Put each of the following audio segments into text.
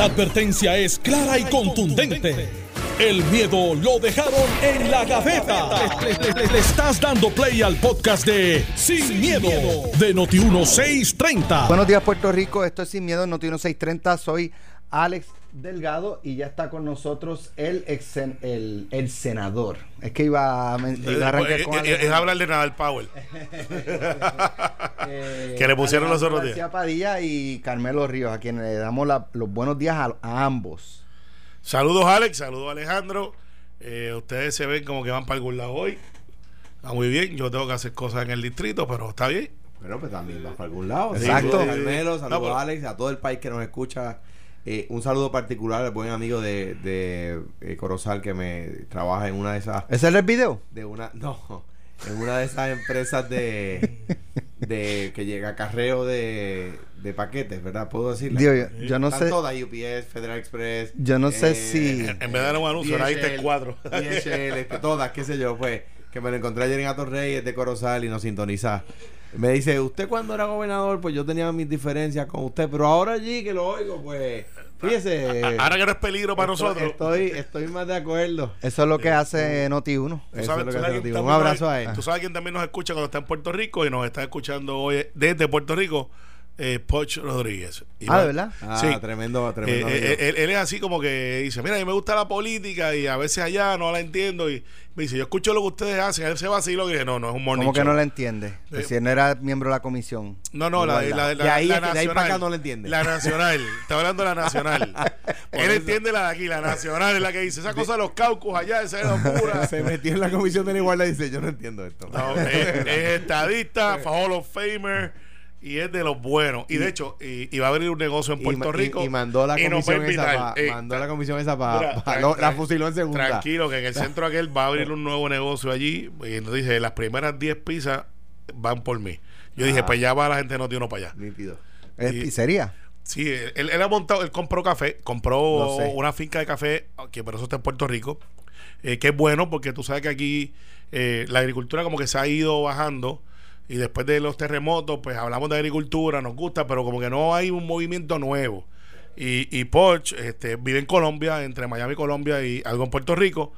La advertencia es clara y contundente. El miedo lo dejaron en la gaveta. Le, estás dando play al podcast de Sin, miedo, de Noti1630. Buenos días, Puerto Rico. Esto es Sin Miedo, Noti1630. Soy Alex Delgado y ya está con nosotros el, ex, el, el senador. Es que iba a, iba a arrancar con es, es, es hablar de Nadal Powell. Eh, que le pusieron los otros días. García Padilla y Carmelo Ríos, a quienes le damos la- los buenos días a, a ambos. Saludos Alex, saludos Alejandro. Eh, ustedes se ven como que van para algún lado hoy. Está muy bien. Yo tengo que hacer cosas en el distrito, pero está bien. Pero pues también va para algún lado. Exacto. Saludos a Carmelo, saludos No, pero- a Alex, a todo el país que nos escucha. Eh, un saludo particular al buen amigo de, de eh, Corozal que me trabaja en una de esas ¿Ese es el video? de una no en una de esas empresas de de que llega acarreo de, de paquetes, ¿verdad? Puedo decirlo. Digo, yo, yo no Están sé. todas UPS, Federal Express. Yo no sé eh, si- En, en vez de dar un anuncio, ahora diste DHL, cuatro. DHL, este, todas, qué sé yo, pues, que me lo encontré ayer en Atorreyes de Corozal y nos sintoniza. Me dice, usted cuando era gobernador, pues yo tenía mis diferencias con usted, pero ahora allí que lo oigo, pues, fíjese. Ahora que no es peligro para estoy- nosotros. Estoy, estoy más de acuerdo. Eso es lo que hace Noti1. Tú Eso sabes- es lo tú que sabes hace quién Noti. Un abrazo a él. Tú sabes quién también nos escucha cuando está en Puerto Rico y nos está escuchando hoy desde Puerto Rico, eh, Poch Rodríguez. Y Ah, va- ¿de verdad? Ah, sí. tremendo, Eh, tremendo. eh, él, él es así como que dice, mira, a mí me gusta la política y a veces allá no la entiendo y me dice, yo escucho lo que ustedes hacen, él se vacilo y dije, no, no es un morning ¿Cómo que show". no la entiende? Eh, si él no era miembro de la comisión. No, no, la, la, la, Y ahí la es que de ahí nacional. para acá no la entiende. La nacional. Está hablando de la nacional. Él eso. entiende la de aquí, la nacional es la que dice, esa cosa de los caucus allá, esa es locura. se metió en la comisión de la igualdad y dice, yo no entiendo esto. No, es, es estadista, Hall of Famer y es de los buenos. Y, de hecho, y, y va a abrir un negocio en Puerto y- Rico. Y, mandó la comisión esa invitar. pa- Eh, mandó la comisión esa para la tran- fusiló en segunda. Tranquilo, que en el centro aquel va a abrir un nuevo negocio allí. Y nos dice, las primeras 10 pizzas van por mí. Yo dije, pues ya va la gente no tiene uno para allá. Nítido. ¿Es pizzería? Sí, él, él ha montado, él compró café, compró sé. una finca de café, que por eso está en Puerto Rico, eh, que es bueno porque tú sabes que aquí eh, la agricultura como que se ha ido bajando y después de los terremotos, pues hablamos de agricultura, nos gusta, pero como que no hay un movimiento nuevo. Y, y Porsche este, vive en Colombia, entre Miami Colombia y algo en Puerto Rico,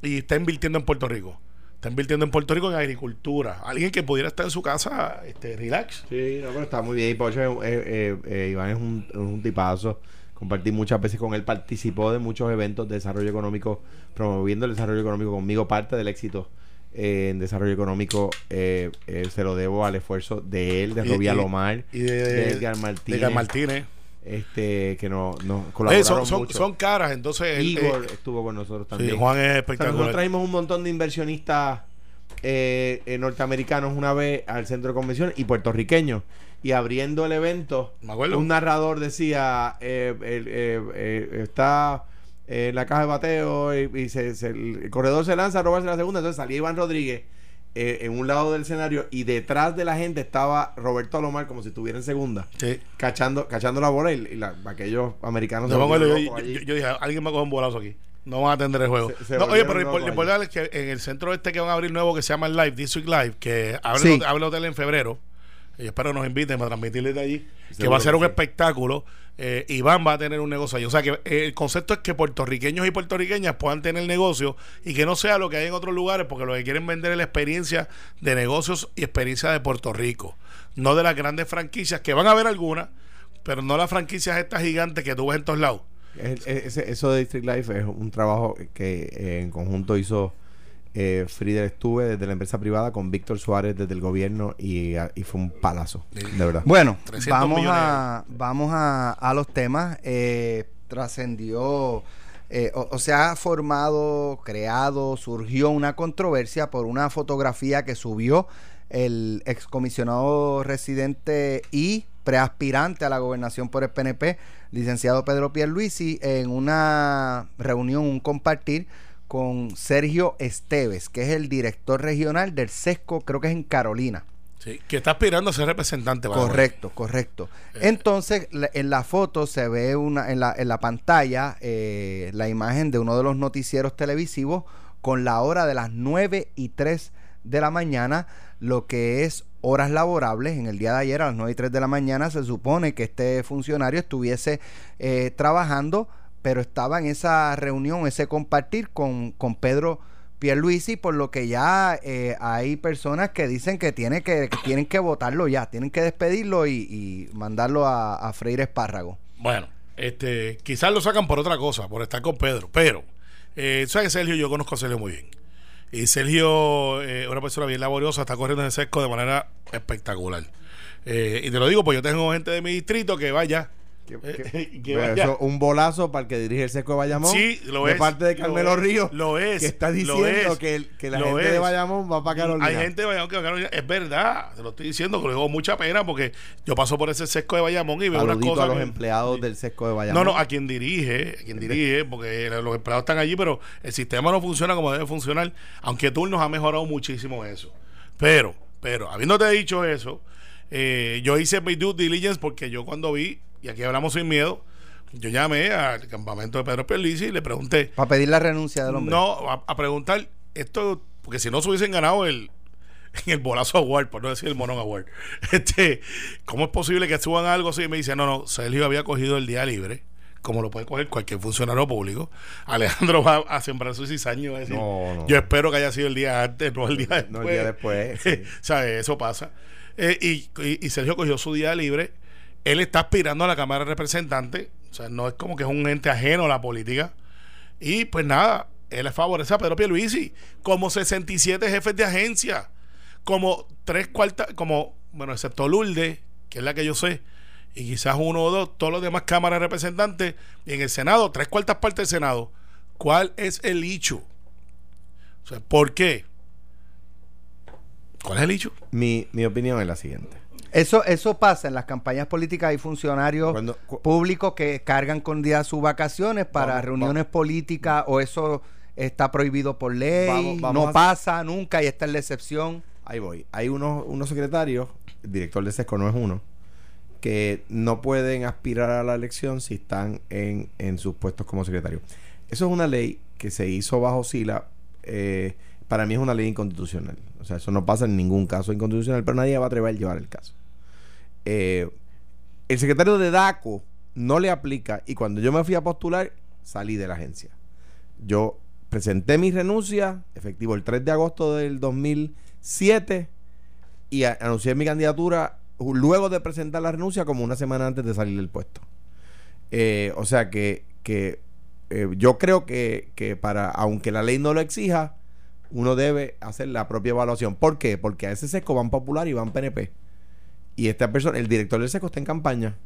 y está invirtiendo en Puerto Rico. Está invirtiendo en Puerto Rico en agricultura. Alguien que pudiera estar en su casa, este, relax. Sí, no, pero está muy bien. Y Pocho, eh, eh, eh, Iván es un, un tipazo. Compartí muchas veces con él. Participó de muchos eventos de desarrollo económico, promoviendo el desarrollo económico conmigo. Parte del éxito en desarrollo económico eh, eh, se lo debo al esfuerzo de él, de Robía y- Lomar, y de, de Edgar Martínez. Edgar Martínez. Este, que no, no colaboraron son, son, mucho. son caras, entonces. Igor eh, estuvo con nosotros sí, también. Juan es O sea, espectacular. nosotros traímos un montón de inversionistas norteamericanos una vez al centro de convención y puertorriqueños. Y abriendo el evento, Me un narrador decía: Está en la caja de bateo y, y se- se- el corredor se lanza a robarse la segunda. Entonces salía Iván Rodríguez eh, en un lado del escenario y detrás de la gente estaba Roberto Alomar como si estuviera en segunda, Sí. cachando, cachando la bola. Y, y la- aquellos americanos Yo, me acuerdo, yo, volvieron locos yo- allí. yo dije, alguien va a coger un bolazo aquí. No van a atender el juego. Se- No, oye, pero lo importante es que en el centro este que van a abrir nuevo que se llama el Live, Week Live, que abre, Sí. el, abre el hotel en febrero. Y espero nos inviten para transmitirles de allí. que va a ser un sí. espectáculo. Eh, Iván va a tener un negocio ahí. O sea que eh, el concepto es que puertorriqueños y puertorriqueñas puedan tener negocio y que no sea lo que hay en otros lugares, porque lo que quieren vender es la experiencia de negocios y experiencia de Puerto Rico. No de las grandes franquicias, que van a haber algunas, pero no las franquicias estas gigantes que tú ves en todos lados. Es- es- ese- eso de District Life es un trabajo que eh, en conjunto hizo eh, Estuve desde la empresa privada con Víctor Suárez desde el gobierno y, a- y fue un palazo, de verdad. Bueno, 300 vamos a, vamos a, a los temas. Eh, trascendió, eh, o, o se ha formado, creado, surgió una controversia por una fotografía que subió el excomisionado residente y preaspirante a la gobernación por el PNP, licenciado Pedro Pierluisi, en una reunión, un compartir con Sergio Esteves, que es el director regional del SESCO, creo que es en Carolina. Sí, que está aspirando a ser representante. Correcto, correcto. Eh, Entonces, en la foto se ve una, en la, en la pantalla eh, la imagen de uno de los noticieros televisivos con la hora de las 9 y 3 de la mañana, lo que es horas laborables. En el día de ayer a las 9 y 3 de la mañana se supone que este funcionario estuviese eh, trabajando, pero estaba en esa reunión, ese compartir con, con Pedro Pierluisi, por lo que ya eh, hay personas que dicen que, tiene que, tienen que votarlo ya, tienen que despedirlo y, mandarlo a, a freír espárrago. Bueno, este, quizás lo sacan por otra cosa, por estar con Pedro, pero, eh, ¿sabes Sergio? Yo conozco a Sergio muy bien. Y Sergio, eh, una persona bien laboriosa, está corriendo ese sesco de manera espectacular. Eh, y te lo digo, pues yo tengo gente de mi distrito que vaya. Que- eh, que- que Pero vaya. eso, un bolazo para el que dirige el Seco de Bayamón. Sí, lo de es. parte de Lo Carmelo Ríos. lo es, Que está diciendo es, que, el- que la gente de. Bayamón va para Carolina. Hay gente de Bayamón que va a Carolina. Es verdad, te lo estoy diciendo, que con mucha pena porque yo paso por ese sesco de Bayamón y veo unas Saludito cosas. a los empleados del Sesco de Bayamón. No, no, a quien dirige, a quien dirige, porque los empleados están allí, pero el sistema no funciona como debe funcionar, aunque Turnos ha mejorado muchísimo eso. Pero, pero, habiéndote dicho eso, eh, yo hice mi due diligence porque yo cuando vi, y aquí hablamos sin miedo, yo llamé al campamento de Pedro Pierluisi y le pregunté, Para pedir la renuncia del hombre. no, a, a preguntar esto, porque si no se hubiesen ganado el en el bolazo award, por no decir el monón award. Este, ¿cómo es posible que suban algo así? Y me dice, no, no, Sergio había cogido el día libre, como lo puede coger cualquier funcionario público. Alejandro va a sembrar su cizaño y va a decir, No, no. yo espero que haya sido el día antes, no el día después. No el día después, sí. ¿Sabes? Eso pasa. Eh, y, y- y Sergio cogió su día libre. Él está aspirando a la Cámara de Representantes. O sea, no es como que es un ente ajeno a la política. Y pues nada, él favorece a Pedro Pierluisi. Como 67 jefes de agencia. Como tres cuartas, como, bueno, excepto Lourdes, que es la que yo sé. Y quizás uno o dos, todos los demás cámaras de representantes. Y en el Senado, tres cuartas partes del Senado. ¿Cuál es el hecho? O sea, ¿por qué? ¿Cuál es el hecho? Mi, mi opinión es la siguiente. Eso, eso pasa en las campañas políticas. Hay funcionarios Cuando- cu- públicos que cargan con días sus vacaciones para Vamos, reuniones políticas o eso está prohibido por ley, Vamos- no a- pasa nunca y esta es la excepción. Ahí voy. Hay unos, unos secretarios, el director de SESCO no es uno, que no pueden aspirar a la elección si están en, en sus puestos como secretario. Eso es una ley que se hizo bajo Sila. eh, para mí es una ley inconstitucional. O sea, eso no pasa en ningún caso inconstitucional, pero nadie va a atrever a llevar el caso. Eh, el secretario de DACO no le aplica y cuando yo me fui a postular, salí de la agencia. Yo presenté mi renuncia, efectivo el 3 de agosto del 2007, y anuncié mi candidatura luego de presentar la renuncia como una semana antes de salir del puesto. Eh, o sea que, que eh, yo creo que, que para, aunque la ley no lo exija, uno debe hacer la propia evaluación. ¿Por qué? Porque a ese seco van popular y van PNP. Y esta persona, el director del seco está en campaña.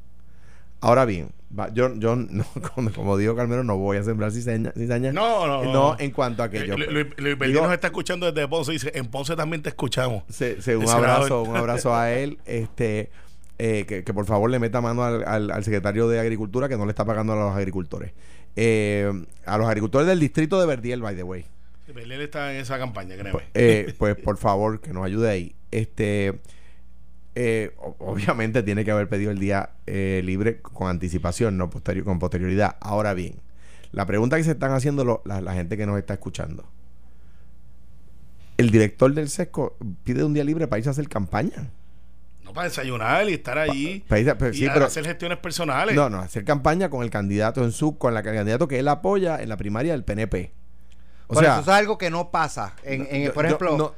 Ahora bien, va- yo, yo no, como, como dijo Carmelo, no voy a sembrar cizaña. cizaña. No, no, no. No, en cuanto a que yo. Eh, Lu- Luis Digo- nos está escuchando desde Ponce y dice, en Ponce también te escuchamos. Se- se- un abrazo, un abrazo a él. Este, eh, que, que por favor le meta mano al, al- al secretario de Agricultura que no le está pagando a los agricultores. Eh, a los agricultores del distrito de Verdiel, by the way. Berdín está en esa campaña, créeme. Pues, eh, pues por favor, que nos ayude ahí. Este, eh, obviamente tiene que haber pedido el día eh, libre con anticipación, no posterior, con posterioridad. Ahora bien, la pregunta que se están haciendo lo- la, la gente que nos está escuchando. El director del SESCO pide un día libre para irse a hacer campaña. No para desayunar y estar allí. Para irse- pero y sí, a- pero- hacer gestiones personales. No, no, hacer campaña con el candidato en su, con la, el candidato que él apoya en la primaria del PNP. O por sea, eso eso es algo que no pasa. En, en- yo- por yo- ejemplo, no-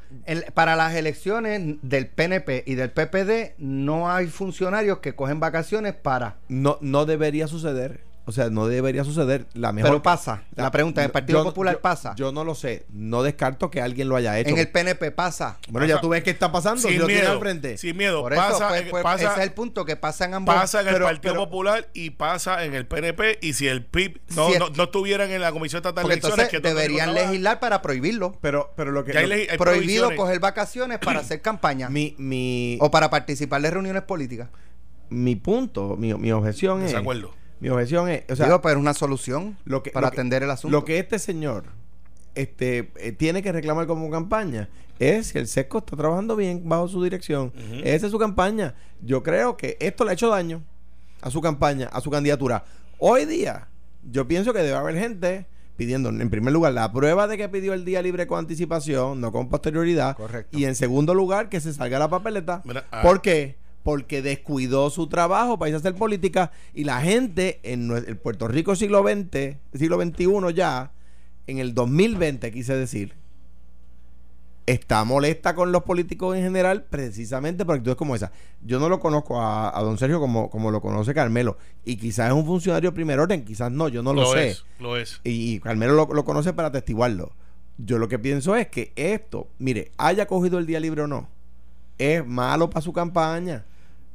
para las elecciones del PNP y del PPD no hay funcionarios que cogen vacaciones para... no, no debería suceder. O sea, no debería suceder. La mejor Pero pasa. La pregunta, ¿en el Partido Yo- Popular yo- pasa? Yo no lo sé. No descarto que alguien lo haya hecho. en el PNP pasa. bueno, ya tú ves qué está pasando. sin si lo tienes miedo. al frente. Sin miedo. Por eso, pasa, pues, en- pues, pasa, ese es el punto, que pasa en ambos. pasa en el Partido pero- Popular y pasa en el PNP. Y si el PIB no, Si es- no, no estuvieran en la Comisión Estatal de Porque Elecciones, entonces que deberían legislar para prohibirlo. Pero, pero lo que. Ya hay Prohibido coger vacaciones para hacer campaña. mi, mi, o para participar de reuniones políticas. mi punto, mi, mi objeción es. Desacuerdo. Mi objeción es. O sea, Digo, pero es una solución lo que, para lo que- atender el asunto. Lo que este señor este, eh, tiene que reclamar como campaña es si el SESCO está trabajando bien bajo su dirección. Esa es su campaña. Yo creo que esto le ha hecho daño a su campaña, a su candidatura. Hoy día, yo pienso que debe haber gente pidiendo, en primer lugar, la prueba de que pidió el día libre con anticipación, no con posterioridad. Correcto. Y en segundo lugar, que se salga la papeleta. Mira, ah. ¿Por qué? Porque descuidó su trabajo para irse a hacer política y la gente en el Puerto Rico siglo XX, siglo XXI ya, en el 2020 quise decir, está molesta con los políticos en general precisamente por actitudes como esa. Yo no lo conozco a, a don Sergio como, como lo conoce Carmelo y quizás es un funcionario de primer orden, quizás no, yo no lo, sé. es, lo es. Y, y Carmelo lo, lo conoce para atestiguarlo. Yo lo que pienso es que esto, mire, haya cogido el día libre o no, es malo para su campaña.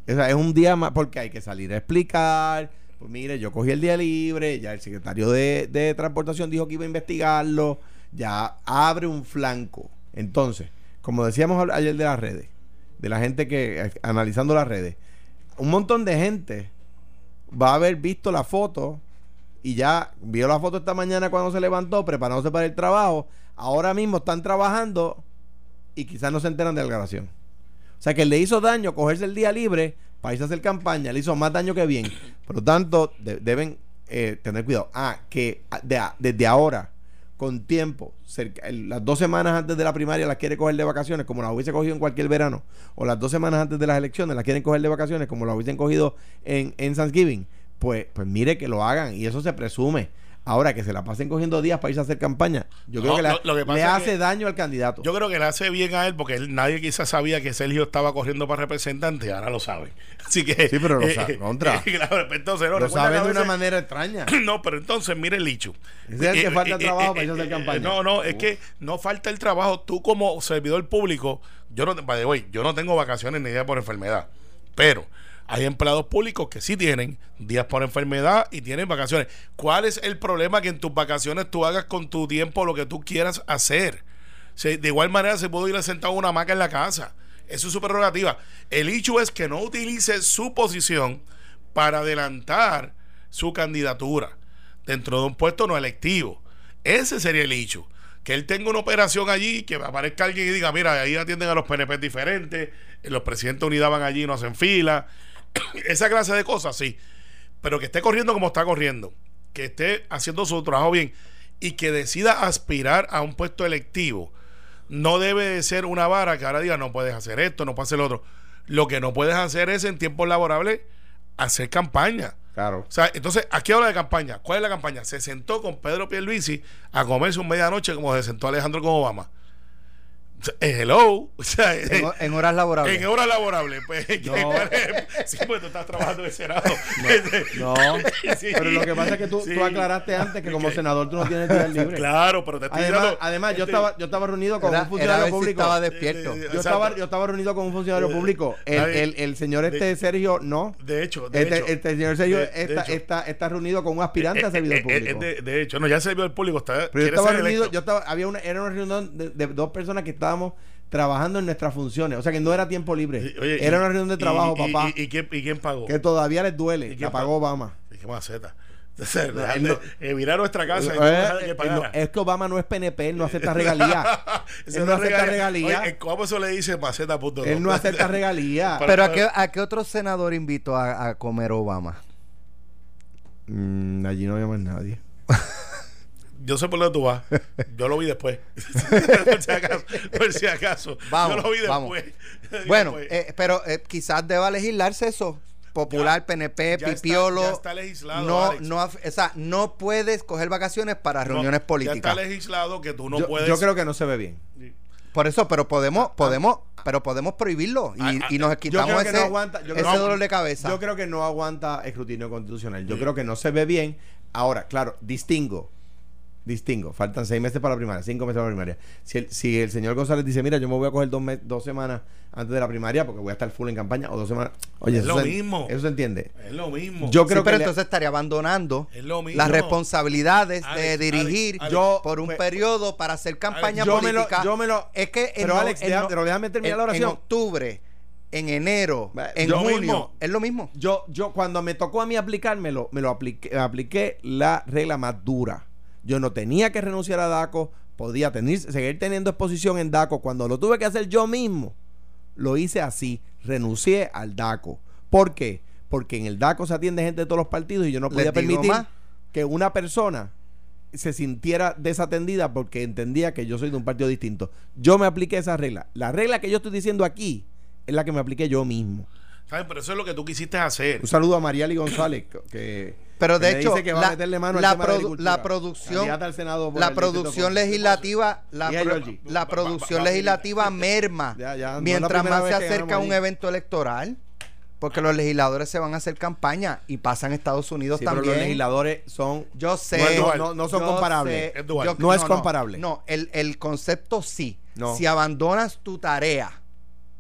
O sea, es un día más porque hay que salir a explicar. Pues mire, yo cogí el día libre, ya el secretario de, de Transportación dijo que iba a investigarlo, ya abre un flanco. Entonces, como decíamos ayer de las redes, de la gente que, eh, analizando las redes, un montón de gente va a haber visto la foto y ya vio la foto esta mañana cuando se levantó, preparándose para el trabajo. Ahora mismo están trabajando y quizás no se enteran de la grabación. O sea que le hizo daño cogerse el día libre para irse a hacer campaña, le hizo más daño que bien. Por lo tanto, de- deben eh, tener cuidado. Ah, que ah, de- desde ahora, con tiempo, cerca- las dos semanas antes de la primaria las quiere coger de vacaciones, como las hubiese cogido en cualquier verano, o las dos semanas antes de las elecciones las quieren coger de vacaciones, como las hubiesen cogido en, en Thanksgiving, pues, pues mire que lo hagan y eso se presume. Ahora que se la pasen cogiendo días para irse a hacer campaña, yo creo No, que, le- lo- lo que pasa le hace que- daño al candidato. Yo creo que le hace bien a él porque él- nadie quizás sabía que Sergio estaba corriendo para representante y ahora lo sabe. Así que. Sí, pero lo sabe, contra. claro, pues entonces, no, lo saben de una manera extraña. No, pero entonces mire el licho. Es el que falta trabajo para irse a hacer campaña. No, no, es que no falta el trabajo. Tú como servidor público, yo no, by the way, yo no tengo vacaciones ni días por enfermedad, pero hay empleados públicos que sí tienen días por enfermedad y tienen vacaciones. ¿Cuál es el problema que en tus vacaciones tú hagas con tu tiempo lo que tú quieras hacer? De igual manera se puede ir a sentar en una hamaca en la casa. Eso es su prerrogativa. El hecho es que no utilice su posición para adelantar su candidatura dentro de un puesto no electivo. Ese sería el hecho. Que él tenga una operación allí, que aparezca alguien y diga, mira, ahí atienden a los PNP diferentes, los presidentes de unidad van allí y no hacen fila. Esa clase de cosas, sí. Pero que esté corriendo como está corriendo, que esté haciendo su trabajo bien y que decida aspirar a un puesto electivo, no debe de ser una vara que ahora diga, no puedes hacer esto, no puedes hacer lo otro. Lo que no puedes hacer es en tiempos laborables hacer campaña. Claro. O sea, entonces, aquí habla de campaña. ¿Cuál es la campaña? Se sentó con Pedro Pierluisi a comerse un medianoche como se sentó Alejandro con Obama. Eh, hello. O sea, En, eh, en horas laborables. en horas laborables. Pues, No. sí, pues tú estás trabajando el Senado. No, Sí. pero lo que pasa es que tú, Sí. tú aclaraste antes que como senador tú no tienes días libres. Claro, pero te estoy Además, diciendo- además yo este, estaba yo estaba reunido con Era, un era funcionario si público. estaba despierto. Eh, eh, yo estaba yo estaba reunido con un funcionario Eh, público. El, el, el señor este de- Sergio no. De hecho, de Este, hecho. este señor Sergio de- de está, está, está reunido con un aspirante a Eh, servidor eh, eh, público. de, de hecho, no, ya el servidor público está. Pero yo estaba reunido, yo estaba, había una, era una reunión de, de dos personas que estábamos trabajando en nuestras funciones. O sea que no era tiempo libre. Oye, era y- una reunión de trabajo, y- papá. Y, y quién, y quién pagó? que todavía les duele. ¿Y La quién pagó pagó? Obama. ¿Y qué maceta? Entonces, No, no- eh, mirar nuestra casa y Eh, eh, que no, es que Obama no es PNP, él no acepta regalías. Él no acepta regalías. ¿Cómo eso le dice maceta.com? Él no acepta regalías. Pero ¿a qué, ¿a qué otro senador invitó a, a comer Obama? Mm, allí no había más nadie. Yo sé por dónde tú vas. Yo lo vi después. por si acaso. Por si acaso. Vamos, Yo lo vi vamos. después. Vi Bueno, después. eh, pero eh, quizás deba legislarse eso. Popular, Ya- PNP, ya está- Pipiolo. ya está legislado, no, Alex. no, o sea, no puedes coger vacaciones para No, reuniones Ya políticas. está legislado que tú no yo, puedes. yo creo que no se ve bien. Por eso, pero podemos, podemos, pero podemos prohibirlo y, Ah, ah, y nos quitamos creo que ese, no aguanta. Yo ese creo- dolor de cabeza. Yo creo que no aguanta escrutinio constitucional. Yo Sí. creo que no se ve bien. Ahora, claro, distingo. Distingo. Faltan seis meses para la primaria, cinco meses para la primaria. Si el, si el señor González dice, mira, yo me voy a coger dos, mes- dos semanas antes de la primaria porque voy a estar full en campaña, o dos semanas. Oye, Es eso lo se- mismo. Eso se entiende. Es lo mismo. Yo Sí, creo pero que le- entonces estaría abandonando Es lo mismo. las responsabilidades de dirigir Alex, Alex. por un Pues- periodo para hacer campaña yo me lo- política. yo me lo- es que en pero, no- Alex, en deja- no- pero déjame terminar la en- oración. En octubre, en enero, en yo junio, mismo. es lo mismo. Yo, yo cuando me tocó a mí aplicármelo, me lo apliqué, apliqué la regla más dura. Yo no tenía que renunciar a DACO, podía tener, seguir teniendo exposición en DACO. Cuando lo tuve que hacer yo mismo, lo hice así, renuncié al DACO. ¿Por qué? Porque en el DACO se atiende gente de todos los partidos y yo no podía permitir más. que una persona se sintiera desatendida porque entendía que yo soy de un partido distinto. Yo me apliqué esa regla. La regla que yo estoy diciendo aquí es la que me apliqué yo mismo. ¿Sabes? Pero eso es lo que tú quisiste hacer. Un saludo a Mariali González, que, Pero de hecho, dice que va a la, meterle mano al la produ- la producción, la producción legislativa, la, Y a pro- Georgie. la Va- va- producción va- va- legislativa merma Ya, ya, no es la mientras más se acerca un ahí. evento electoral, porque los legisladores se van a hacer campaña y pasan a Estados Unidos Sí, pero también. los legisladores son Yo sé. No no, no son comparables. sé, Es dual. yo- No es comparable. No, el, el concepto sí. No. Si abandonas tu tarea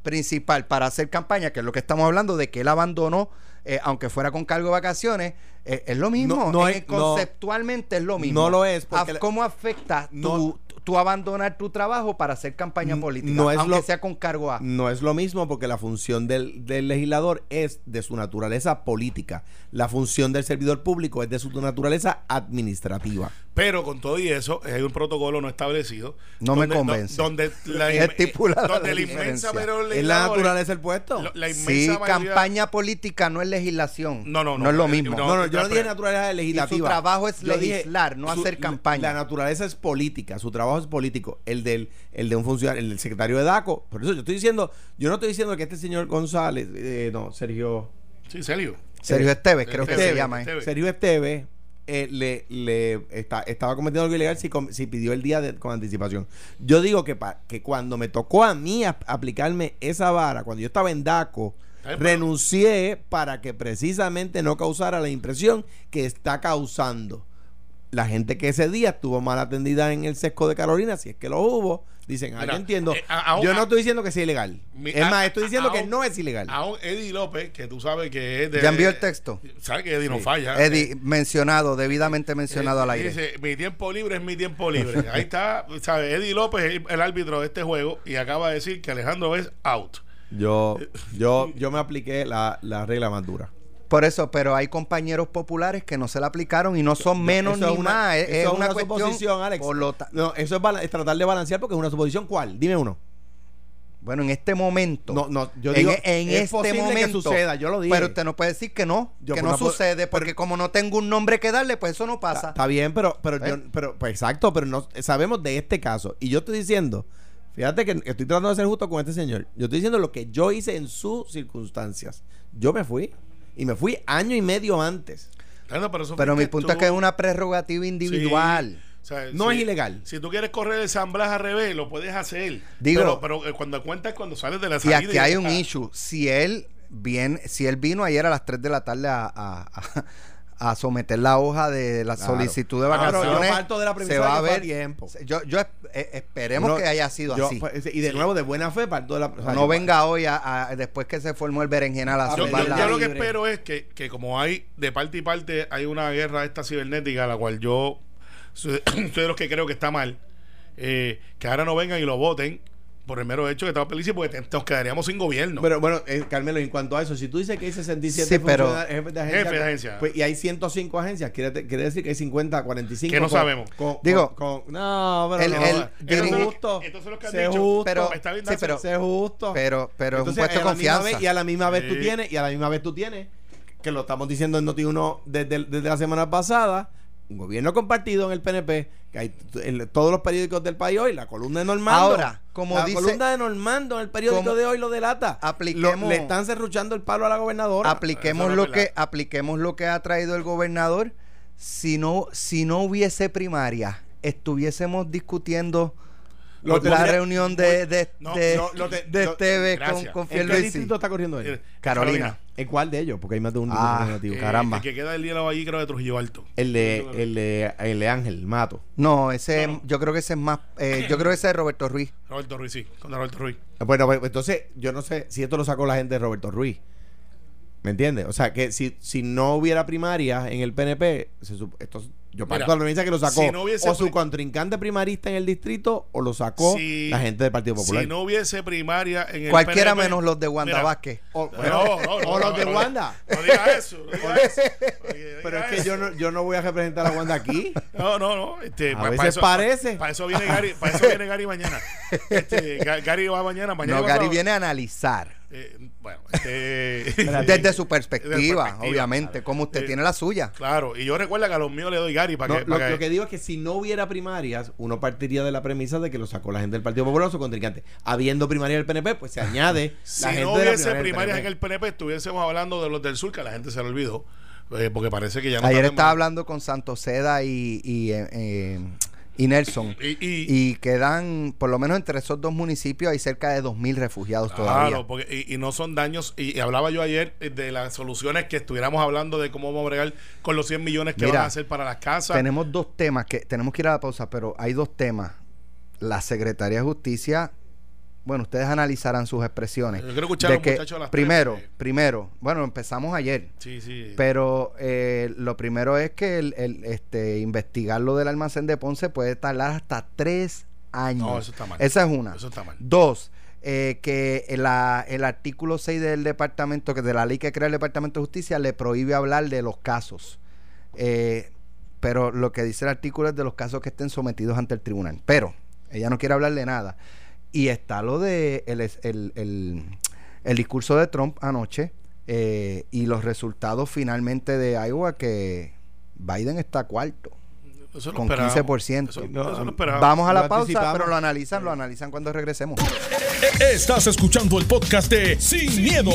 principal para hacer campaña, que es lo que estamos hablando de que él abandonó, eh, aunque fuera con cargo de vacaciones, eh, es lo mismo. No, no Eh, es- no. conceptualmente es lo mismo. No lo es, porque ¿Cómo afecta No. tu, tu abandonar tu trabajo para hacer campaña política? no es aunque lo- sea con cargo a. No es lo mismo porque la función del, del legislador es de su naturaleza política. La función del servidor público es de su naturaleza administrativa. Pero con todo y eso, hay un protocolo no establecido. No me convence. do- Donde la, Estipulada donde la la inmensa diferencia. mayoría Es la naturaleza del puesto. lo- la inmensa Sí, mayoría- campaña política no es legislación. No, no, no. No es lo Eh, mismo. no, No, no, yo no pero- dije naturaleza legislativa. Y su trabajo es Yo dije legislar, no hacer campaña. La naturaleza es política, su trabajo es político. El del, el de un funcionario, el del secretario de DACO. Por eso yo estoy diciendo, yo no estoy diciendo que este señor González, eh, no, Sergio. Sí, serio. Sergio Esteves, creo que se llama. ¿eh? Esteves. Sergio Esteves eh, le, le está- estaba cometiendo algo ilegal si, si pidió el día de- con anticipación. Yo digo que, pa- que cuando me tocó a mí ap- aplicarme esa vara, cuando yo estaba en DACO, renuncié para que precisamente no causara la impresión que está causando. La gente que ese día estuvo mal atendida en el sesco de Carolina, si es que lo hubo, dicen, ah, Mira, yo entiendo. eh, a- a- yo no estoy diciendo que sea ilegal. Mi- es a- más, estoy diciendo a- que no es ilegal. A un Eddie López, que tú sabes que es de. ¿Ya envió el texto? ¿Sabes que Eddie no falla? Eddie, mencionado, debidamente mencionado Eh, al aire. Dice, mi tiempo libre es mi tiempo libre. Ahí está, ¿sabes? Eddie López es el, el árbitro de este juego y acaba de decir que Alejandro es out. Yo, yo, yo me apliqué la, la regla más dura. Por eso, pero hay compañeros populares que no se la aplicaron y no son menos Eso ni es una- más. Es, eso es una, cuestión. suposición, Alex. por lo No, eso es, tratar de balancear porque es una suposición. ¿Cuál? Dime uno. bueno, en este momento. No, no, yo en, digo, en es este posible que momento. suceda, yo lo dije. Pero usted no puede decir que no, Yo que no sucede, porque pero- como no tengo un nombre que darle, pues eso no pasa. está bien, pero, pero, ¿Eh? yo, pero pues exacto, pero no sabemos de este caso. Y yo estoy diciendo, fíjate que estoy tratando de ser justo con este señor. Yo estoy diciendo lo que yo hice en sus circunstancias. Yo me fui. Y me fui año y medio antes. Pero, eso Pero mi punto tú. es que es una prerrogativa individual. Sí. O sea, No si- es ilegal. Si tú quieres correr el San Blas al revés, lo puedes hacer. Digo- pero, pero eh, cuando cuentas cuando sales de la Y salida. aquí hay un ah, issue. Si él viene, si él vino ayer a las 3 de la tarde a, a- a- a someter la hoja de la Claro. solicitud de Ah, pero vacaciones, yo parto de la se va de a ver tiempo. Yo, yo eh, esperemos No, que haya sido yo, así. pues, y de nuevo, de buena fe, parto de la. o sea, no venga hoy a, a- después que se formó el berenjenal a Yo, yo- yo lo que espero es que, que como hay de parte y parte hay una guerra esta cibernética, la cual yo soy, soy de los que creo que está mal, eh, que ahora no vengan y lo voten por el mero hecho que estamos felices porque te- nos quedaríamos sin gobierno. Pero bueno, eh, Carmelo, en cuanto a eso, si tú dices que hay 67 Sí, pero- jefes de agencia, Jefes de agencia. pues, y hay 105 agencias, quiere, quiere decir que hay 50, 45. Que no con- sabemos. con- Digo, con- con- no, pero el- no. el- diri- justo. Son los que han dicho. justo. Pero- Está bien sí, pero- sé justo. pero pero es un Entonces, puesto de confianza. vez- y a la misma vez tú tienes, y a la misma vez tú tienes, que lo estamos diciendo en Noti1 desde, desde la semana pasada, un gobierno compartido en el PNP, hay t- en todos los periódicos del país hoy, la columna de Normando. Ahora, como la dice- columna de Normando en el periódico como- de hoy lo delata. Apliquemos- Lo- le están cerruchando el palo a la gobernadora. apliquemos no lo que apliquemos lo que ha traído el gobernador si no si no hubiese primaria estuviésemos discutiendo Lo la reunión de de, No, de, no, lo te- de lo- Esteves con, con ¿En qué distrito está corriendo él? Eh, Carolina. ¿En cuál de ellos? Porque hay más de un Ah. Eh, caramba. El que queda el hielo allí creo de Trujillo Alto. El de, el de, el de Ángel Mato. No, ese No, yo creo que ese es más eh, yo creo que ese es Roberto Ruiz. Roberto Ruiz, sí, con Roberto Ruiz. Bueno, pues, entonces yo no sé si esto lo sacó la gente de Roberto Ruiz. ¿Me entiendes? O sea, que si, si no hubiera primaria en el PNP, se esto, yo parto Mira, de la premisa que lo sacó si no hubiese o su contrincante primarista en el distrito o lo sacó Si- la gente del Partido Popular. Si no hubiese primaria en el Cualquiera PNP, menos los de Wanda Mira, Vázquez. o, No, bueno, no, no, o los no, de no, Wanda. No digas eso. Pero es que eso. yo no, yo no voy a representar a Wanda aquí. No, no, no. Este, A pa veces eso, parece. Para eso viene Gary, para eso viene Gary mañana. Este, Ga- Gary va mañana, mañana. No, Gary viene a analizar. Eh, bueno, este, Desde su perspectiva, Desde perspectiva, obviamente, como usted Eh, tiene la suya. Claro, y yo recuerdo que a los míos le doy Gary para No, que. lo, lo que digo es que si no hubiera primarias, uno partiría de la premisa de que lo sacó la gente del Partido Popular o su contrincante. Habiendo primaria del PNP, pues se añade si la gente no hubiese primaria primarias en el PNP, estuviésemos hablando de los del sur, que a la gente se le olvidó. eh, porque parece que ya no Ayer estaba hablando con Santos Seda y, y, eh, eh, y Nelson. Y, y- Y quedan, por lo menos entre esos dos municipios, hay cerca de 2.000 refugiados todavía. Claro, porque, y, y no son daños. Y, hablaba yo ayer eh, de las soluciones que estuviéramos hablando de cómo vamos a bregar con los 100 millones que Mira, van a hacer para las casas. Tenemos dos temas que tenemos que ir a la pausa, pero hay dos temas. La Secretaría de Justicia, bueno, ustedes analizarán sus expresiones. Yo quiero escuchar de los que, las primero, eh. primero, bueno, empezamos ayer. Sí, sí. Pero eh, lo primero es que el, el, este, investigar lo del almacén de Ponce puede tardar hasta tres años. No, eso está mal. Esa es una. Eso está mal. Dos, eh, que la- el artículo 6 del departamento, que de la ley que crea el Departamento de Justicia, le prohíbe hablar de los casos. Eh, pero lo que dice el artículo es de los casos que estén sometidos ante el tribunal. Pero ella no quiere hablar de nada. Y está lo de el, el, el- el discurso de Trump anoche eh, y los resultados finalmente de Iowa que Biden está cuarto Eso con esperábamos. 15%. Eso, No, eso lo esperábamos. Vamos a la Lo pausa, pero lo analizan, lo analizan cuando regresemos. Estás escuchando el podcast de Sin, miedo,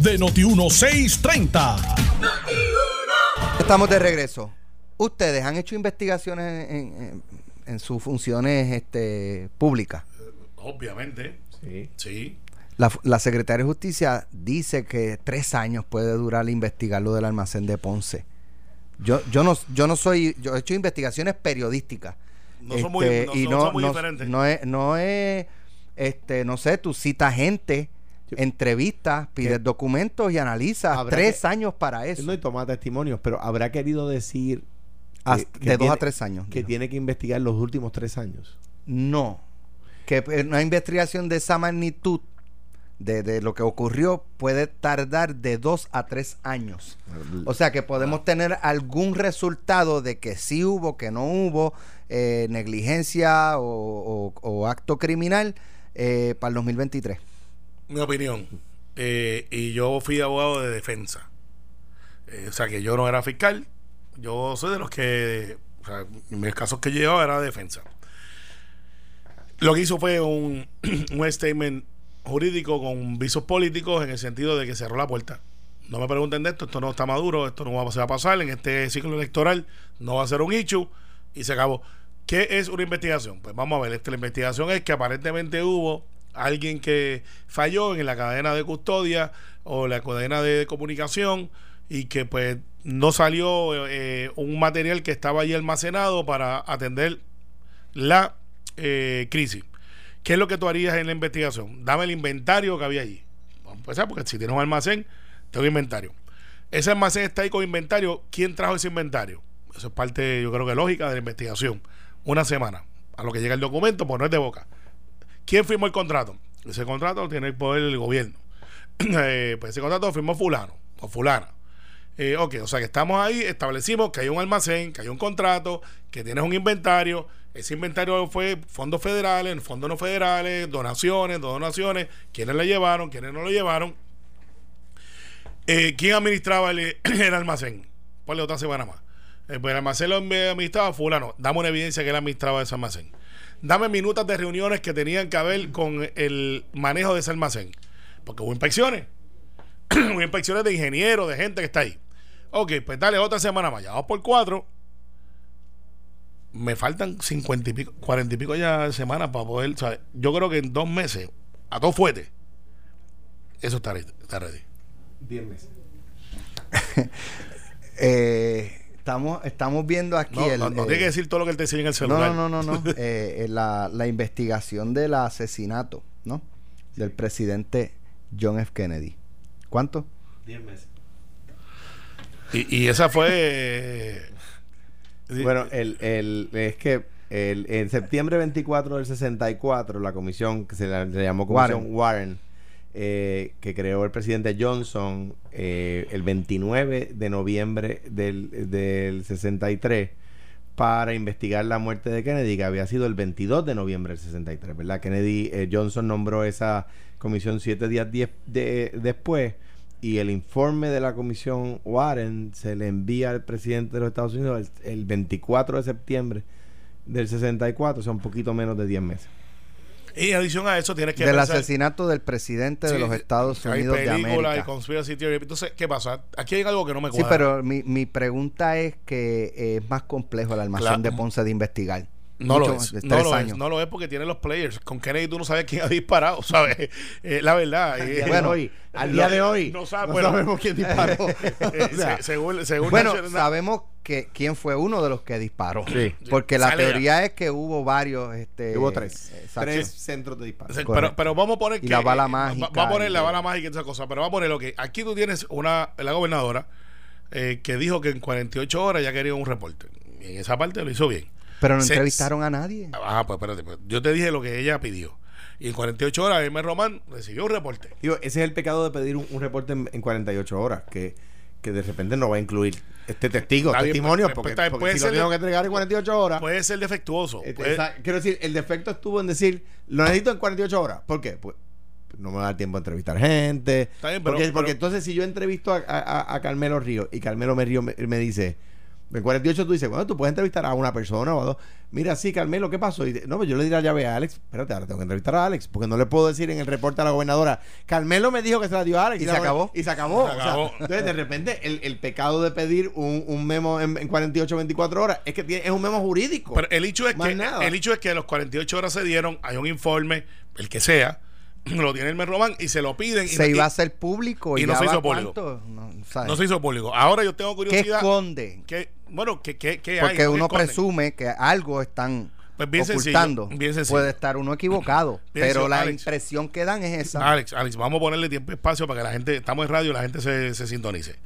de Noti1630. Estamos de regreso. Ustedes han hecho investigaciones en, en- en sus funciones este, públicas. Obviamente. Sí. Sí. La, la Secretaría de Justicia dice que tres años puede durar investigar lo del almacén de Ponce. Yo, yo no, yo no soy, yo he hecho investigaciones periodísticas. No son muy- no y no, son muy no- diferentes. No es, no es, este, no sé, tú citas gente, entrevistas, pides documentos y analizas Habrá tres que- año para eso. No toma testimonios, pero habrá querido decir Hasta- que- que de dos tiene- a tres años. que dijo. tiene que investigar los últimos tres años. No. Que una investigación de esa magnitud, de, de lo que ocurrió, puede tardar de dos a tres años. O sea que podemos tener algún resultado de que sí hubo, que no hubo, eh, negligencia o, o- o acto criminal eh, para el 2023. Mi opinión. Eh, y yo fui abogado de defensa. Eh, o sea que yo no era fiscal. Yo soy de los que. O sea, en mis casos que llevaba era defensa. Lo que hizo fue un, un statement jurídico con visos políticos en el sentido de que cerró la puerta. No me pregunten de esto, esto no está maduro, esto no va, se va a pasar en este ciclo electoral, no va a ser un issue y se acabó. ¿Qué es una investigación? Pues vamos a ver, este, la investigación es que aparentemente hubo alguien que falló en la cadena de custodia o la cadena de comunicación y que pues no salió eh, un material que estaba allí almacenado para atender la eh, crisis. ¿Qué es lo que tú harías en la investigación? Dame el inventario que había allí. Vamos a empezar porque si tienes un almacén, tengo inventario. Ese almacén está ahí con inventario. ¿Quién trajo ese inventario? Eso es parte, yo creo que lógica de la investigación. Una semana. A lo que llega el documento, pues no es de boca. ¿Quién firmó el contrato? Ese contrato lo tiene el poder del gobierno. Eh, pues ese contrato lo firmó fulano o fulana. Eh, ok, o sea que estamos ahí, establecimos que hay un almacén, que hay un contrato, que tienes un inventario. Ese inventario fue fondos federales, fondos no federales, donaciones, donaciones, quiénes la llevaron, quiénes no lo llevaron. Eh, ¿Quién administraba el, almacén? Ponle otra semana más. Eh, pues el almacén lo administraba fulano. Dame una evidencia que él administraba ese almacén. Dame minutas de reuniones que tenían que ver con el manejo de ese almacén. Porque hubo inspecciones. hubo inspecciones de ingenieros, de gente que está ahí. Ok, pues dale otra semana más. Ya vamos por cuatro. Me faltan cincuenta y pico, cuarenta y pico ya de semanas para poder. sea, yo creo que en dos meses, a todo fuerte, eso está ready. Está ready. Diez meses. Eh, estamos, estamos viendo aquí No, el. no, no eh, tiene que decir todo lo que él te enseña en el celular. no, no, no, no. Eh, eh, la, la investigación del asesinato, ¿no? Del presidente John F. Kennedy. ¿Cuánto? Diez meses. Y, y esa fue. Bueno, el, el, es que el, en septiembre 24 del 64, la comisión que se la- se llamó Comisión Warren. Warren, eh, que creó el presidente Johnson eh, el 29 de noviembre del, del 63, para investigar la muerte de Kennedy, que había sido el 22 de noviembre del 63, ¿verdad? Kennedy, eh, Johnson nombró esa comisión siete días diez de, después y el informe de la comisión Warren se le envía al presidente de los Estados Unidos el, el 24 de septiembre del 64, o sea, un poquito menos de 10 meses. Y en adición a eso tienes que Del pensar- asesinato del presidente de Sí, los Estados hay Unidos de películas y América. conspiracy theory. Entonces, ¿qué pasa? Aquí hay algo que no me Sí, cuadra. pero mi, mi pregunta es que es más complejo el almacén Claro. de Ponce de investigar. No lo, es, no lo es, no lo es porque tiene los players. Con Kennedy tú no sabes quién ha disparado, ¿sabes? Eh, la verdad. Al eh, día de bueno, hoy, al día de hoy, no no, sabe- bueno. sabemos quién disparó. eh, O sea, se- según, según Bueno, sabemos que quién fue uno de los que disparó. Sí. Porque la teoría es que hubo varios. Este, hubo tres, tres centros de disparo. Pero, pero vamos a poner Y que. la bala eh, mágica Va, va a poner y la bala mágica y esa cosa. Pero vamos a poner lo que. Aquí tú tienes una. La gobernadora eh, que dijo que en 48 horas ya quería un reporte. Y en esa parte lo hizo bien. Pero no Se- entrevistaron a nadie. Ah, pues espérate. pues, yo te dije lo que ella pidió. Y en 48 horas, Hermes Román recibió un reporte. Digo, ese es el pecado de pedir un, un reporte en, en 48 horas, que, que de repente no va a incluir este testigo, testimonio, pues, porque, si ser lo tengo de- que entregar en 48 horas. Puede ser defectuoso. este, puede- esa- quiero decir, el defecto estuvo en decir, lo necesito en 48 horas. ¿Por qué? Pues no me va a dar tiempo a entrevistar gente. Está bien, pero- porque, pero- porque entonces si yo entrevisto a, a- a- a Carmelo Río y Carmelo me, Río me, me dice, en 48 tú dices, bueno, tú puedes entrevistar a una persona o a dos. Mira, sí, Carmelo, ¿qué pasó? Y, no, pues yo le di la llave a Alex. Espérate, ahora tengo que entrevistar a Alex. Porque no le puedo decir en el reporte a la gobernadora, Carmelo me dijo que se la dio a Alex. Y se acabó. Y se acabó. Se O sea, acabó. entonces, de repente, el, el pecado de pedir un, un memo en, en 48, 24 horas es que tiene- es un memo jurídico. Pero el hecho es Más que nada. el hecho es que los 48 horas se dieron, hay un informe, el que sea, lo tiene el Román y se lo piden. y- Se iba a hacer público. y Y, no se hizo público. No, se hizo público. Ahora yo tengo ¿Qué curiosidad. esconden? que- bueno, que, que, que Porque ¿no? ¿Qué uno presume que algo están Pues bien ocultando. sencillo, bien sencillo. Puede estar uno equivocado, Bien pero sencillo, la Alex. impresión que dan es esa. Alex, Alex, vamos a ponerle tiempo y espacio para que la gente, estamos en radio y la gente se, se sintonice.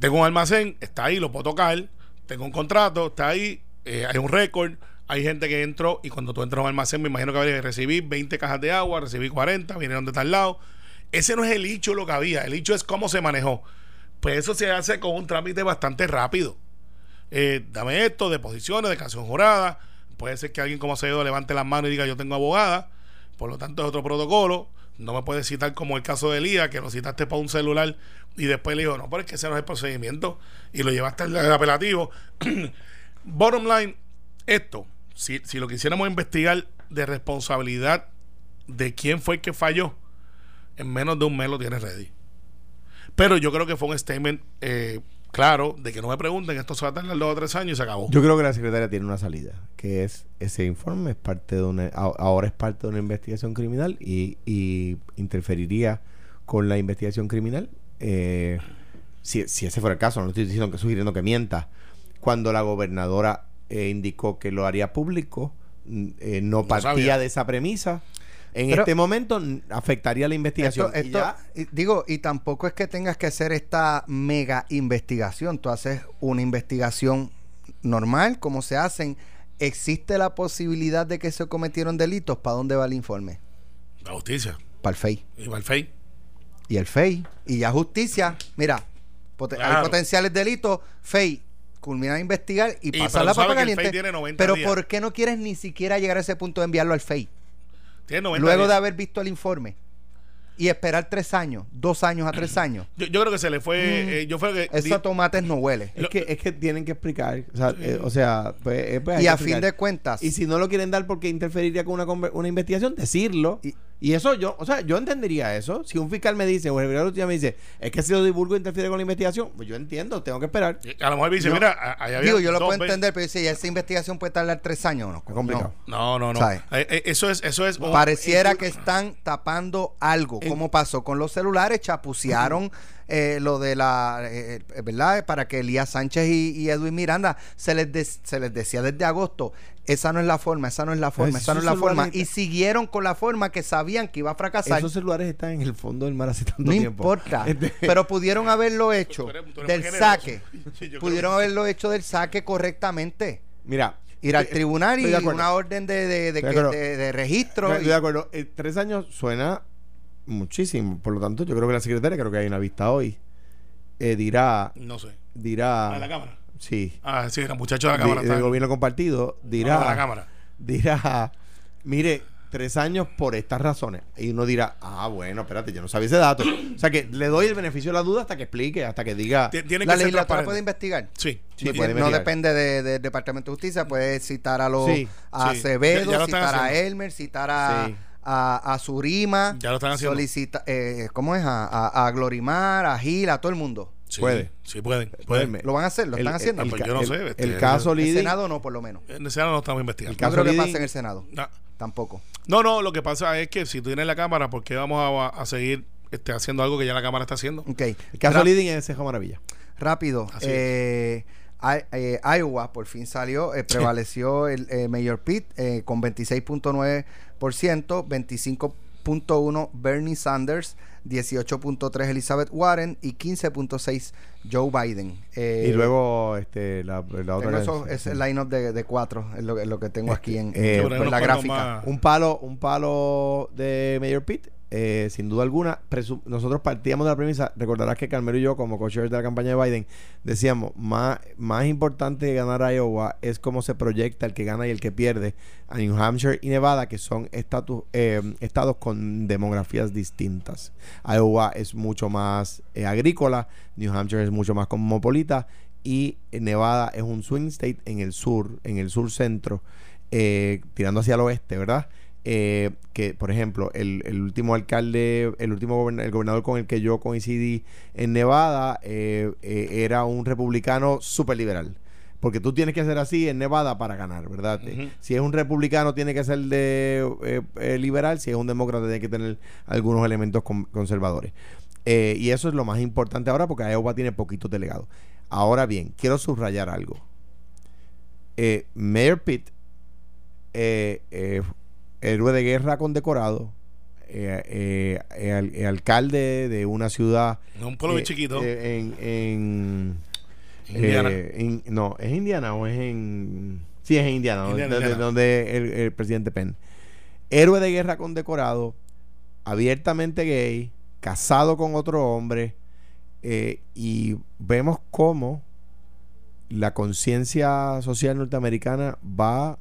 Tengo un almacén, está ahí, lo puedo tocar, tengo un contrato, está ahí, eh, hay un récord, hay gente que entró y cuando tú entras a un almacén me imagino que habría que recibir 20 cajas de agua, recibí 40, vinieron de tal lado. Ese no es el hecho lo que había, el hecho es cómo se manejó. Pues eso se hace con un trámite bastante rápido. Eh, dame esto, deposiciones, de canción jurada. Puede ser que alguien como Acevedo levante las manos y diga yo tengo abogada. Por lo tanto es otro protocolo. No me puedes citar como el caso de Elías, que lo citaste para un celular y después le dijo, no, pero es que ese no es el procedimiento. Y lo llevaste al apelativo. Bottom line, esto, si, si lo quisiéramos investigar de responsabilidad de quién fue el que falló, en menos de un mes lo tienes ready. Pero yo creo que fue un statement eh, claro de que no me pregunten, esto se va a tardar dos o tres años y se acabó. Yo creo que la secretaria tiene una salida, que es ese informe es parte de ahora es parte de una investigación criminal y, y interferiría con la investigación criminal. Eh, si, si ese fuera el caso, no estoy diciendo que sugiriendo que mienta. Cuando la gobernadora eh, indicó que lo haría público, eh, no No partía sabía. de esa premisa. En Pero- este momento afectaría la investigación. Esto, Y ya- digo, y tampoco es que tengas que hacer esta mega investigación. Tú haces una investigación normal, como se hacen. ¿Existe la posibilidad de que se cometieron delitos? ¿Para dónde va el informe? La justicia. Para el FEI. Y va el FEI. Y el FEI. Y ya justicia. Mira, Claro. hay potenciales delitos. FEI. Culminar a investigar y, Y, pasar la papa caliente. FEI tiene 90 Pero días. ¿por qué no quieres ni siquiera llegar a ese punto de enviarlo al FEI? Tiene 90 Luego días. de haber visto el informe. Y esperar tres años, dos años a tres años. Yo, yo creo que se le fue. eh, yo fue que. Eso a tomates no huele. es, que, es que tienen que explicar. O sea, eh, o sea, pues, eh, pues Y a fin de cuentas, Y si no lo quieren dar porque interferiría con una, una investigación, decirlo. Y- Y, eso yo, o sea, yo entendería eso. Si un fiscal me dice, o el fiscal de me dice, es que si lo divulgo interfiere con la investigación, pues yo entiendo, tengo que esperar. a lo mejor dice, Yo- mira, a- ahí había digo, yo lo puedo veces- entender, pero dice, esa investigación puede tardar tres años. No, Es complicado. No, no, no. Eh, eh, eso es, eso es. Pareciera que están tapando algo, como pasó con los celulares, chapucearon eh, lo de la, eh, ¿verdad? Para que Elías Sánchez y, y Edwin Miranda se les, des- se les decía desde agosto, esa no es la forma, esa no es la forma, esa no es la forma. Y siguieron con la forma que sabían que iba a fracasar. Esos celulares están en el fondo del mar hace tanto no tiempo. importa, Este- pero pudieron haberlo hecho Tú eres- tú eres del saque. Pudieron haberlo hecho del saque correctamente. Mira. Ir al eh, tribunal y una orden de, de, de, Estoy de que- acuerdo. de- de registro. Estoy y- de acuerdo. Eh, tres años suena muchísimo. Por lo tanto, yo creo que la secretaria, creo que hay una vista hoy, eh, dirá, No sé. dirá... A la cámara. Sí, Ah, sí, el muchacho de la cámara. del gobierno compartido, Ah, dirá, de la cámara. dirá, mire, tres años por estas razones. Y uno dirá, ah, bueno, espérate, yo no sabía ese dato. O sea que le doy el beneficio de la duda hasta que explique, hasta que diga. Ti- Tiene La que ser legislatura puede investigar. Sí. Sí, no, puede tiene- no investigar. depende de- del Departamento de Justicia, puede citar a los Sí, a sí. Acevedo, Ya- ya lo están citar a. Elmer, citar a, Sí. a, a Surima, Ya lo están haciendo. solicita, eh, ¿cómo es? A, a, a Glorimar, a Gil, a todo el mundo. Sí, Puede. Sí, pueden. Pueden. pueden. Lo van a hacer, lo El- están haciendo. el, pues yo no el- sé, este, el caso el Liddy, Senado no, por lo menos. En el Senado no estamos investigando. El No caso creo que pase en el Senado, No. tampoco. No, no, lo que pasa es que si tú tienes la cámara, ¿por qué vamos a, a seguir este, haciendo algo que ya la cámara está haciendo? Ok. el caso Ra- es Ceja Maravilla. Rápido. Así eh, I- eh, Iowa por fin salió, eh, prevaleció el eh, Mayor Pitt eh, con 26.9%, 25.1% Bernie Sanders, 18.3% Elizabeth Warren y 15.6% Joe Biden. Eh, y luego este, la, la otra. eso- es el line-up de, de cuatro, es lo, es lo que tengo aquí en, Eh, en Pero hay la gráfica. más. Un palo, un palo de Mayor Pitt, eh, sin duda alguna. nosotros partíamos de la premisa, recordarás que Carmelo y yo, como coaches de la campaña de Biden, decíamos, más, más importante que ganar a Iowa es cómo se proyecta el que gana y el que pierde a New Hampshire y Nevada, que son estatus, eh, estados con demografías distintas. Iowa es mucho más eh, agrícola, New Hampshire es mucho más cosmopolita y Nevada es un swing state en el sur, en el sur centro, eh, tirando hacia el oeste, ¿verdad? Eh, que por ejemplo el, el último alcalde el último goberna- el gobernador con el que yo coincidí en Nevada eh, eh, era un republicano súper liberal porque tú tienes que ser así en Nevada para ganar, ¿verdad? Si es un republicano tiene que ser de liberal, si es un demócrata tiene que tener algunos elementos con- conservadores. Y eso es lo más importante ahora porque Iowa tiene poquitos delegados. Ahora bien, quiero subrayar algo. Mayor Pitt, eh, eh, héroe de guerra condecorado, eh, eh, eh, al- eh, alcalde de una ciudad un pueblo eh, bien chiquito. eh, en, en Indiana. eh, no, ¿es Indiana o es en...? Sí, es en Indiana, donde- Indiana, donde, Indiana. donde el, el presidente Penn. Héroe de guerra condecorado, abiertamente gay, casado con otro hombre, eh, y vemos cómo la conciencia social norteamericana va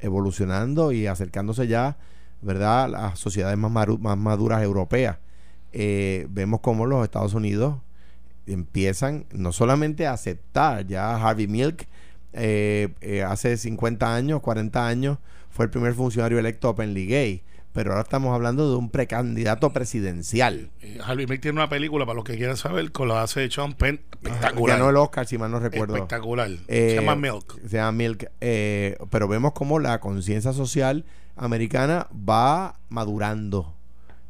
evolucionando y acercándose ya, ¿verdad?, a sociedades más maduras europeas. Eh, vemos cómo los Estados Unidos empiezan no solamente a aceptar, ya Harvey Milk eh, eh, hace 50 años, 40 años, fue el primer funcionario electo openly gay, pero ahora estamos hablando de un precandidato presidencial. Eh, Harvey Milk tiene una película, para los que quieran saber, con la hace Sean Penn. Espectacular. Ganó el Oscar, si mal no recuerdo. Espectacular. Eh, Se llama Milk. Se llama Milk. eh, pero vemos cómo la conciencia social americana va madurando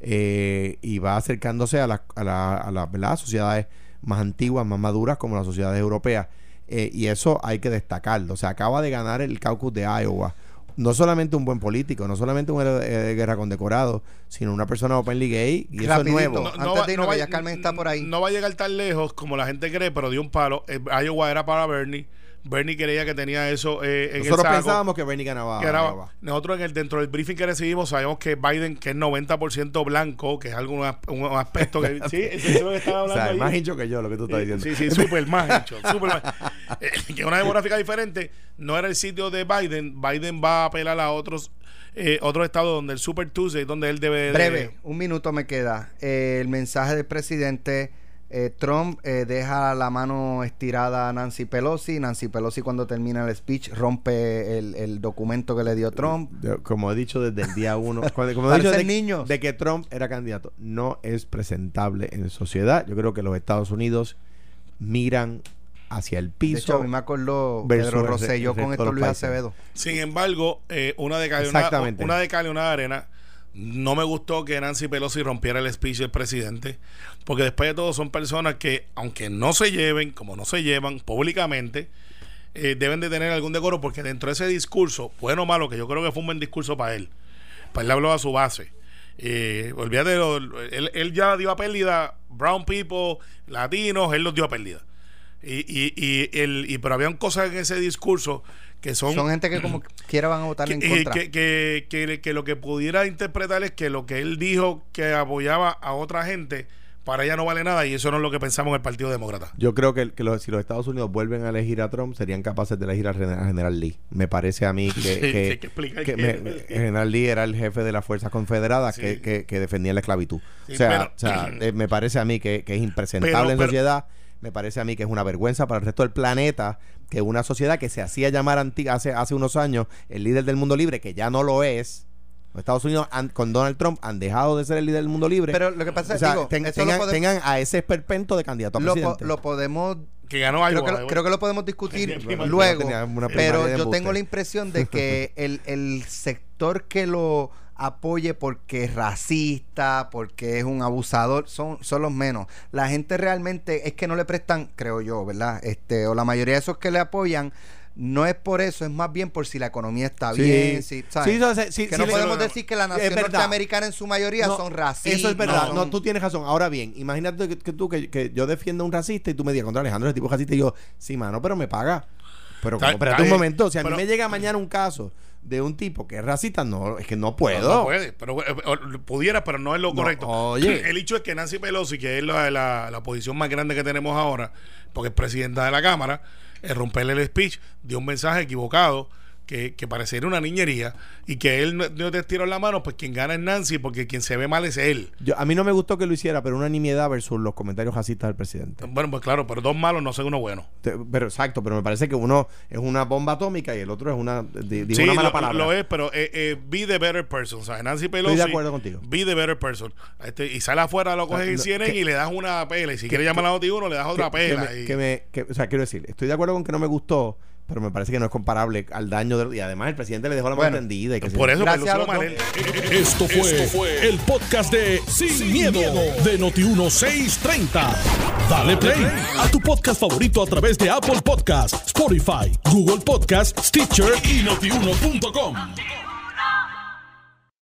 y va acercándose a las a la, a la- ¿verdad? sociedades más antiguas, más maduras, como las sociedades europeas. Y eso hay que destacarlo. O sea, acaba de ganar el caucus de Iowa. No solamente un buen político, no solamente un héroe de, de guerra condecorado, sino una persona openly gay. Y eso es nuevo. No, Antes de irnos, que ya Carmen está por ahí. No va a llegar tan lejos como la gente cree, pero dio un palo. Eh, Iowa era para Bernie. Bernie creía que tenía eso eh, en Nosotros el saco. pensábamos que Bernie ganaba que era- Iowa. nosotros en el dentro del briefing que recibimos sabemos que Biden que es 90% blanco que es algún un aspecto que sí eso es lo que están O hablando sea, ahí. más hincho que yo, lo que tú estás diciendo. Sí, sí, súper más hecho. súper más. Eh, que una demográfica diferente no era el sitio de Biden. Biden va a apelar a otros eh, otros estados donde el Super Tuesday, donde él debe. de- Breve, un minuto me queda. Eh, el mensaje del presidente eh, Trump eh, deja la mano estirada a Nancy Pelosi. Nancy Pelosi cuando termina el speech rompe el, el documento que le dio Trump. Como he dicho desde el día uno, cuando- como he dicho de, niños. de que Trump era candidato, no es presentable en sociedad. Yo creo que los Estados Unidos miran hacia el De piso. hecho, a mí me acordó Pedro Rosselló el con de esto Luis países. Acevedo. Sin embargo, eh, una de cal una, una de cal y una de arena. No me gustó que Nancy Pelosi rompiera el speech del presidente, porque después de todo son personas que, aunque no se lleven, como no se llevan públicamente, eh, deben de tener algún decoro, porque dentro de ese discurso, bueno o malo, que yo creo que fue un buen discurso para él, pues él habló a su base. Eh, olvídate, él, él ya dio a pérdida brown people, latinos, él los dio a pérdida. Y, y, y, el, y pero habían cosas en ese discurso que son, Son gente que como quiera van a votar que, en eh, contra. que, que, que- que lo que pudiera interpretar es que lo que él dijo que apoyaba a otra gente, para ella no vale nada y eso no es lo que pensamos en el Partido Demócrata. Yo creo que, que los- si los Estados Unidos vuelven a elegir a Trump, serían capaces de elegir al general Lee. Me parece a mí que, Sí, que- hay que que que- me- el general Lee era el jefe de las fuerzas confederadas Sí. que, que, que defendía la esclavitud. Sí, o sea, pero- o sea, eh, me parece a mí que, que es impresentable Pero- en pero- sociedad. Me parece a mí que es una vergüenza para el resto del planeta que una sociedad que se hacía llamar hace, hace unos años el líder del mundo libre, que ya no lo es. Los Estados Unidos han- con Donald Trump han dejado de ser el líder del mundo libre. Pero lo que pasa O es sea, ten- lo tengan, podemos- tengan a ese esperpento de candidato a lo, po- presidente. lo podemos Que ganó creo que, way. creo que lo podemos discutir luego, pero yo tengo la impresión de que el, el sector que lo apoye porque es racista, porque es un abusador, son, son los menos. La gente realmente es que no le prestan, creo yo, ¿verdad? Este, o la mayoría de esos que le apoyan, no es por eso, es más bien por si la economía está Sí. bien, si, ¿sabes? Sí, o sea, sí, que no podemos no, no. decir que la nación norteamericana en su mayoría No, son racistas. Eso es verdad. son- No, tú tienes razón. Ahora bien, imagínate que, que tú, que, que yo defiendo a un racista y tú me digas contra Alejandro, ese tipo es racista. Y yo, sí, mano, pero me paga. Pero como, espérate un momento. Si a mí me llega mañana un caso de un tipo que es racista, no, es que no puedo. no puede, pero eh, eh, pudiera, pero no es lo No, correcto. oye. El hecho es que Nancy Pelosi, que es la, la, la posición más grande que tenemos ahora, porque es presidenta de la Cámara, el romperle el speech, dio un mensaje equivocado que, que pareciera una niñería y que él no, no te tiró la mano, pues quien gana es Nancy, porque quien se ve mal es él. Yo, a mí no me gustó que lo hiciera, pero una nimiedad versus los comentarios racistas del presidente. Bueno, pues claro, pero dos malos no son uno bueno. Te- Pero exacto, pero me parece que uno es una bomba atómica y el otro es una, di- Sí, una mala lo, palabra. lo es, pero eh, eh, be the better person. O sea, Nancy Pelosi. de acuerdo contigo. Be the better person. Este, y sale afuera, lo coges Ah, no, CNN que- y le das una pela. Y si quieres llamar a la noti uno, le das otra que, que pela. me- y- que me- o sea, quiero decir, estoy de acuerdo con que no me gustó, pero me parece que no es comparable al daño del, y además el presidente le dejó la mano Bueno, tendida y que por se- eso Gracias que a Manel- Esto fue, fue el podcast de Sin, miedo, de Noti1630. Dale play a tu podcast favorito a través de Apple Podcasts, Spotify, Google Podcasts, Stitcher y notiuno.com.